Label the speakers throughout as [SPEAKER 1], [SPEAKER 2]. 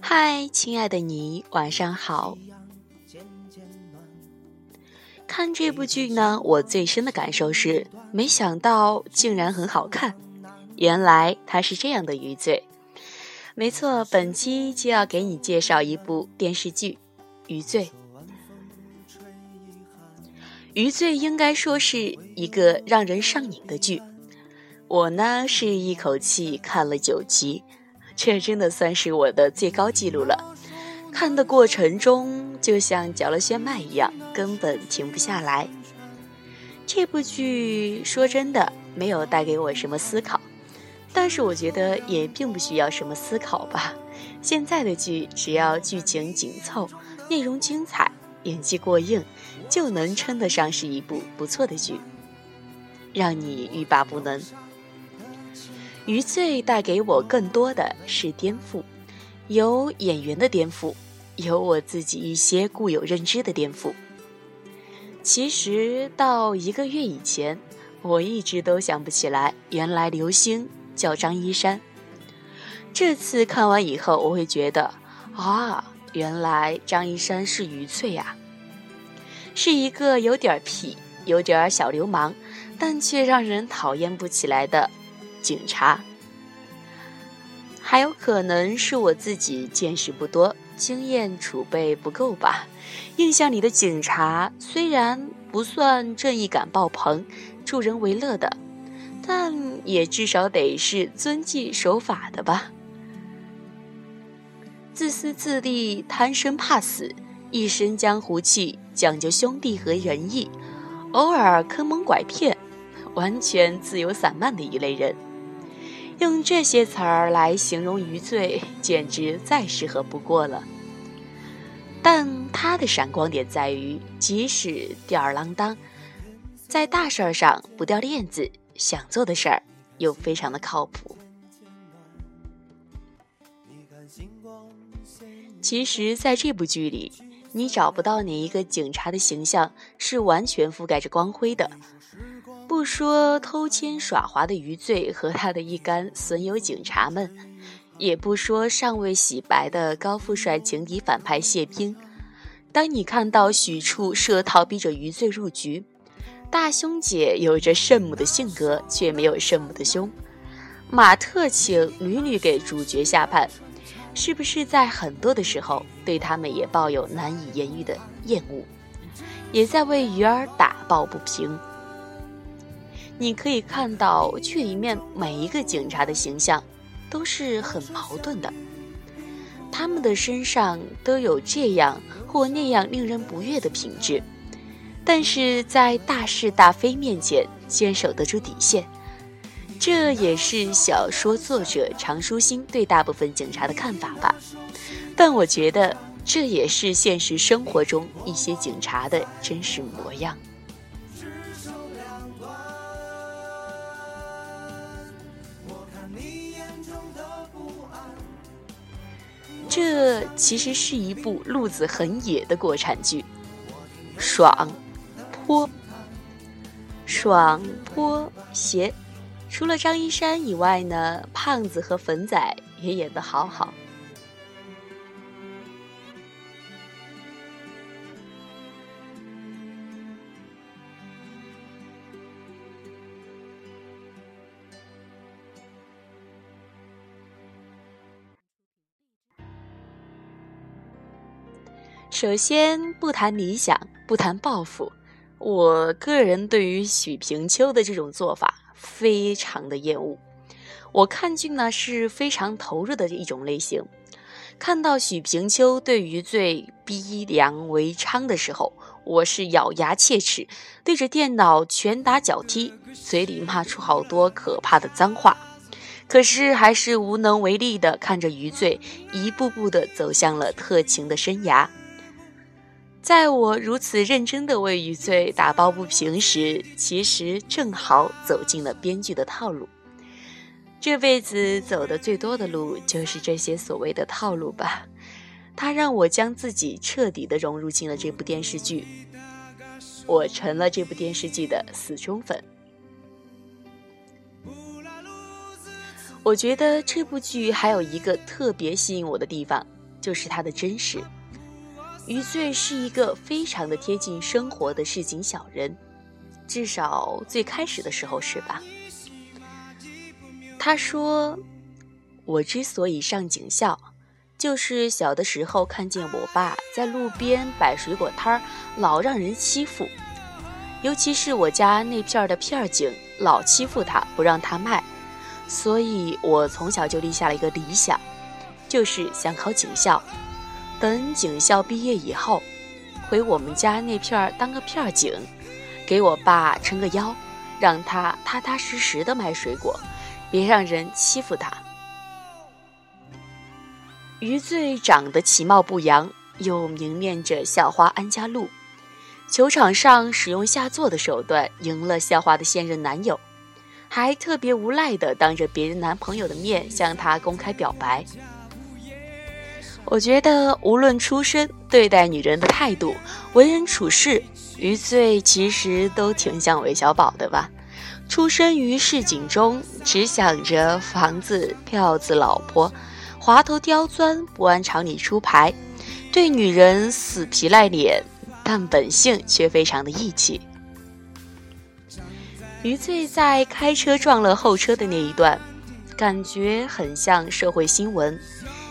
[SPEAKER 1] 嗨，亲爱的你，晚上好。看这部剧呢，我最深的感受是，没想到竟然很好看。原来它是这样的余罪。没错，本期就要给你介绍一部电视剧《余罪》。《余罪》应该说是一个让人上瘾的剧。我呢是一口气看了九集，这真的算是我的最高纪录了。看的过程中就像嚼了炫迈一样，根本停不下来。这部剧说真的没有带给我什么思考，但是我觉得也并不需要什么思考吧。现在的剧只要剧情紧凑、内容精彩、演技过硬，就能称得上是一部不错的剧，让你欲罢不能。余罪带给我更多的是颠覆，有演员的颠覆，有我自己一些固有认知的颠覆。其实到一个月以前，我一直都想不起来，原来刘星叫张一山。这次看完以后，我会觉得啊，原来张一山是余罪呀，是一个有点痞、有点小流氓，但却让人讨厌不起来的。警察，还有可能是我自己见识不多，经验储备不够吧。印象里的警察虽然不算正义感爆棚、助人为乐的，但也至少得是遵纪守法的吧。自私自利、贪生怕死，一身江湖气，讲究兄弟和仁义，偶尔坑蒙拐骗，完全自由散漫的一类人。用这些词儿来形容余罪，简直再适合不过了。但他的闪光点在于，即使吊儿郎当，在大事儿上不掉链子，想做的事儿又非常的靠谱。其实，在这部剧里，你找不到哪一个警察的形象是完全覆盖着光辉的。不说偷奸耍滑的余罪和他的一干损友警察们，也不说尚未洗白的高富帅情敌反派谢兵。当你看到许处设套逼着余罪入局，大胸姐有着圣母的性格，却没有圣母的胸，马特请屡屡给主角下判，是不是在很多的时候对他们也抱有难以言喻的厌恶，也在为鱼儿打抱不平？你可以看到剧里面每一个警察的形象都是很矛盾的，他们的身上都有这样或那样令人不悦的品质，但是在大是大非面前坚守得住底线，这也是小说作者常书欣对大部分警察的看法吧。但我觉得这也是现实生活中一些警察的真实模样。这其实是一部路子很野的国产剧，爽，泼，爽泼邪。除了张一山以外呢，胖子和粉仔也演得好好。首先不谈理想，不谈抱负，我个人对于许平秋的这种做法非常的厌恶。我看剧呢是非常投入的一种类型。看到许平秋对余罪逼良为娼的时候，我是咬牙切齿，对着电脑拳打脚踢，嘴里骂出好多可怕的脏话。可是还是无能为力的看着余罪一步步的走向了特情的生涯。在我如此认真的为余罪打抱不平时，其实正好走进了编剧的套路。这辈子走的最多的路，就是这些所谓的套路吧。它让我将自己彻底的融入进了这部电视剧，我成了这部电视剧的死忠粉。我觉得这部剧还有一个特别吸引我的地方，就是它的真实。余罪是一个非常的贴近生活的市井小人，至少最开始的时候是吧？他说：“我之所以上警校，就是小的时候看见我爸在路边摆水果摊儿，老让人欺负，尤其是我家那片的片警，老欺负他，不让他卖。”所以我从小就立下了一个理想，就是想考警校。等警校毕业以后，回我们家那片儿当个片儿警，给我爸撑个腰，让他踏踏实实的卖水果，别让人欺负他。余罪长得其貌不扬，又明面着校花安家路，球场上使用下作的手段赢了校花的现任男友。还特别无赖的当着别人男朋友的面向他公开表白。我觉得无论出身、对待女人的态度、为人处事，余罪其实都挺像韦小宝的吧。出身于市井中，只想着房子、票子、老婆，滑头刁钻，不按常理出牌，对女人死皮赖脸，但本性却非常的义气。余罪在开车撞了后车的那一段，感觉很像社会新闻。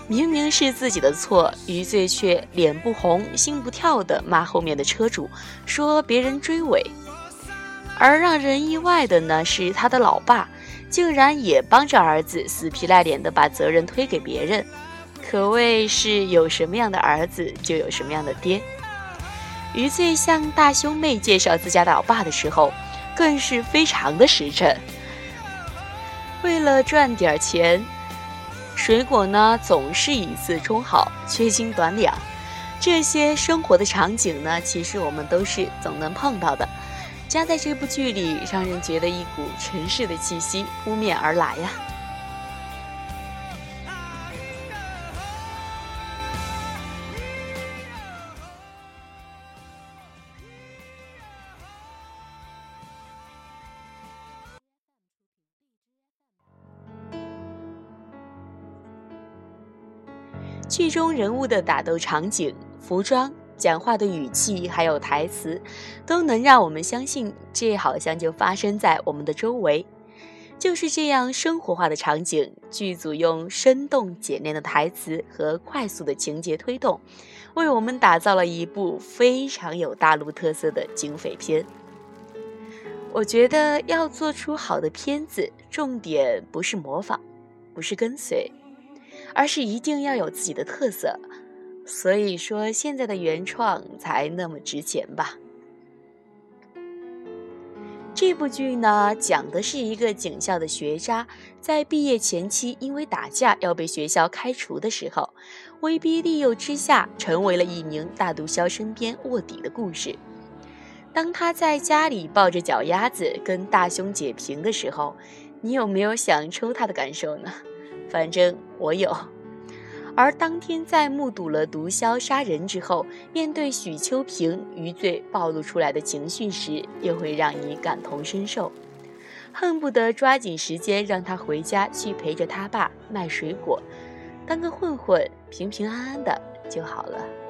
[SPEAKER 1] 明明是自己的错，余罪却脸不红心不跳的骂后面的车主，说别人追尾。而让人意外的呢，是他的老爸竟然也帮着儿子死皮赖脸的把责任推给别人，可谓是有什么样的儿子就有什么样的爹。余罪向大兄妹介绍自家老爸的时候。更是非常的实诚。为了赚点钱，水果呢总是以次充好，缺斤短两。这些生活的场景呢，其实我们都是总能碰到的。加在这部剧里，让人觉得一股尘世的气息扑面而来呀。剧中人物的打斗场景、服装、讲话的语气，还有台词，都能让我们相信这好像就发生在我们的周围。就是这样生活化的场景，剧组用生动简练的台词和快速的情节推动，为我们打造了一部非常有大陆特色的警匪片。我觉得要做出好的片子，重点不是模仿，不是跟随。而是一定要有自己的特色，所以说现在的原创才那么值钱吧。这部剧呢，讲的是一个警校的学渣，在毕业前期因为打架要被学校开除的时候，威逼利诱之下成为了一名大毒枭身边卧底的故事。当他在家里抱着脚丫子跟大胸姐平的时候，你有没有想抽他的感受呢？反正我有，而当天在目睹了毒枭杀人之后，面对许秋萍余罪暴露出来的情绪时，又会让你感同身受，恨不得抓紧时间让他回家去陪着他爸卖水果，当个混混，平平安安的就好了。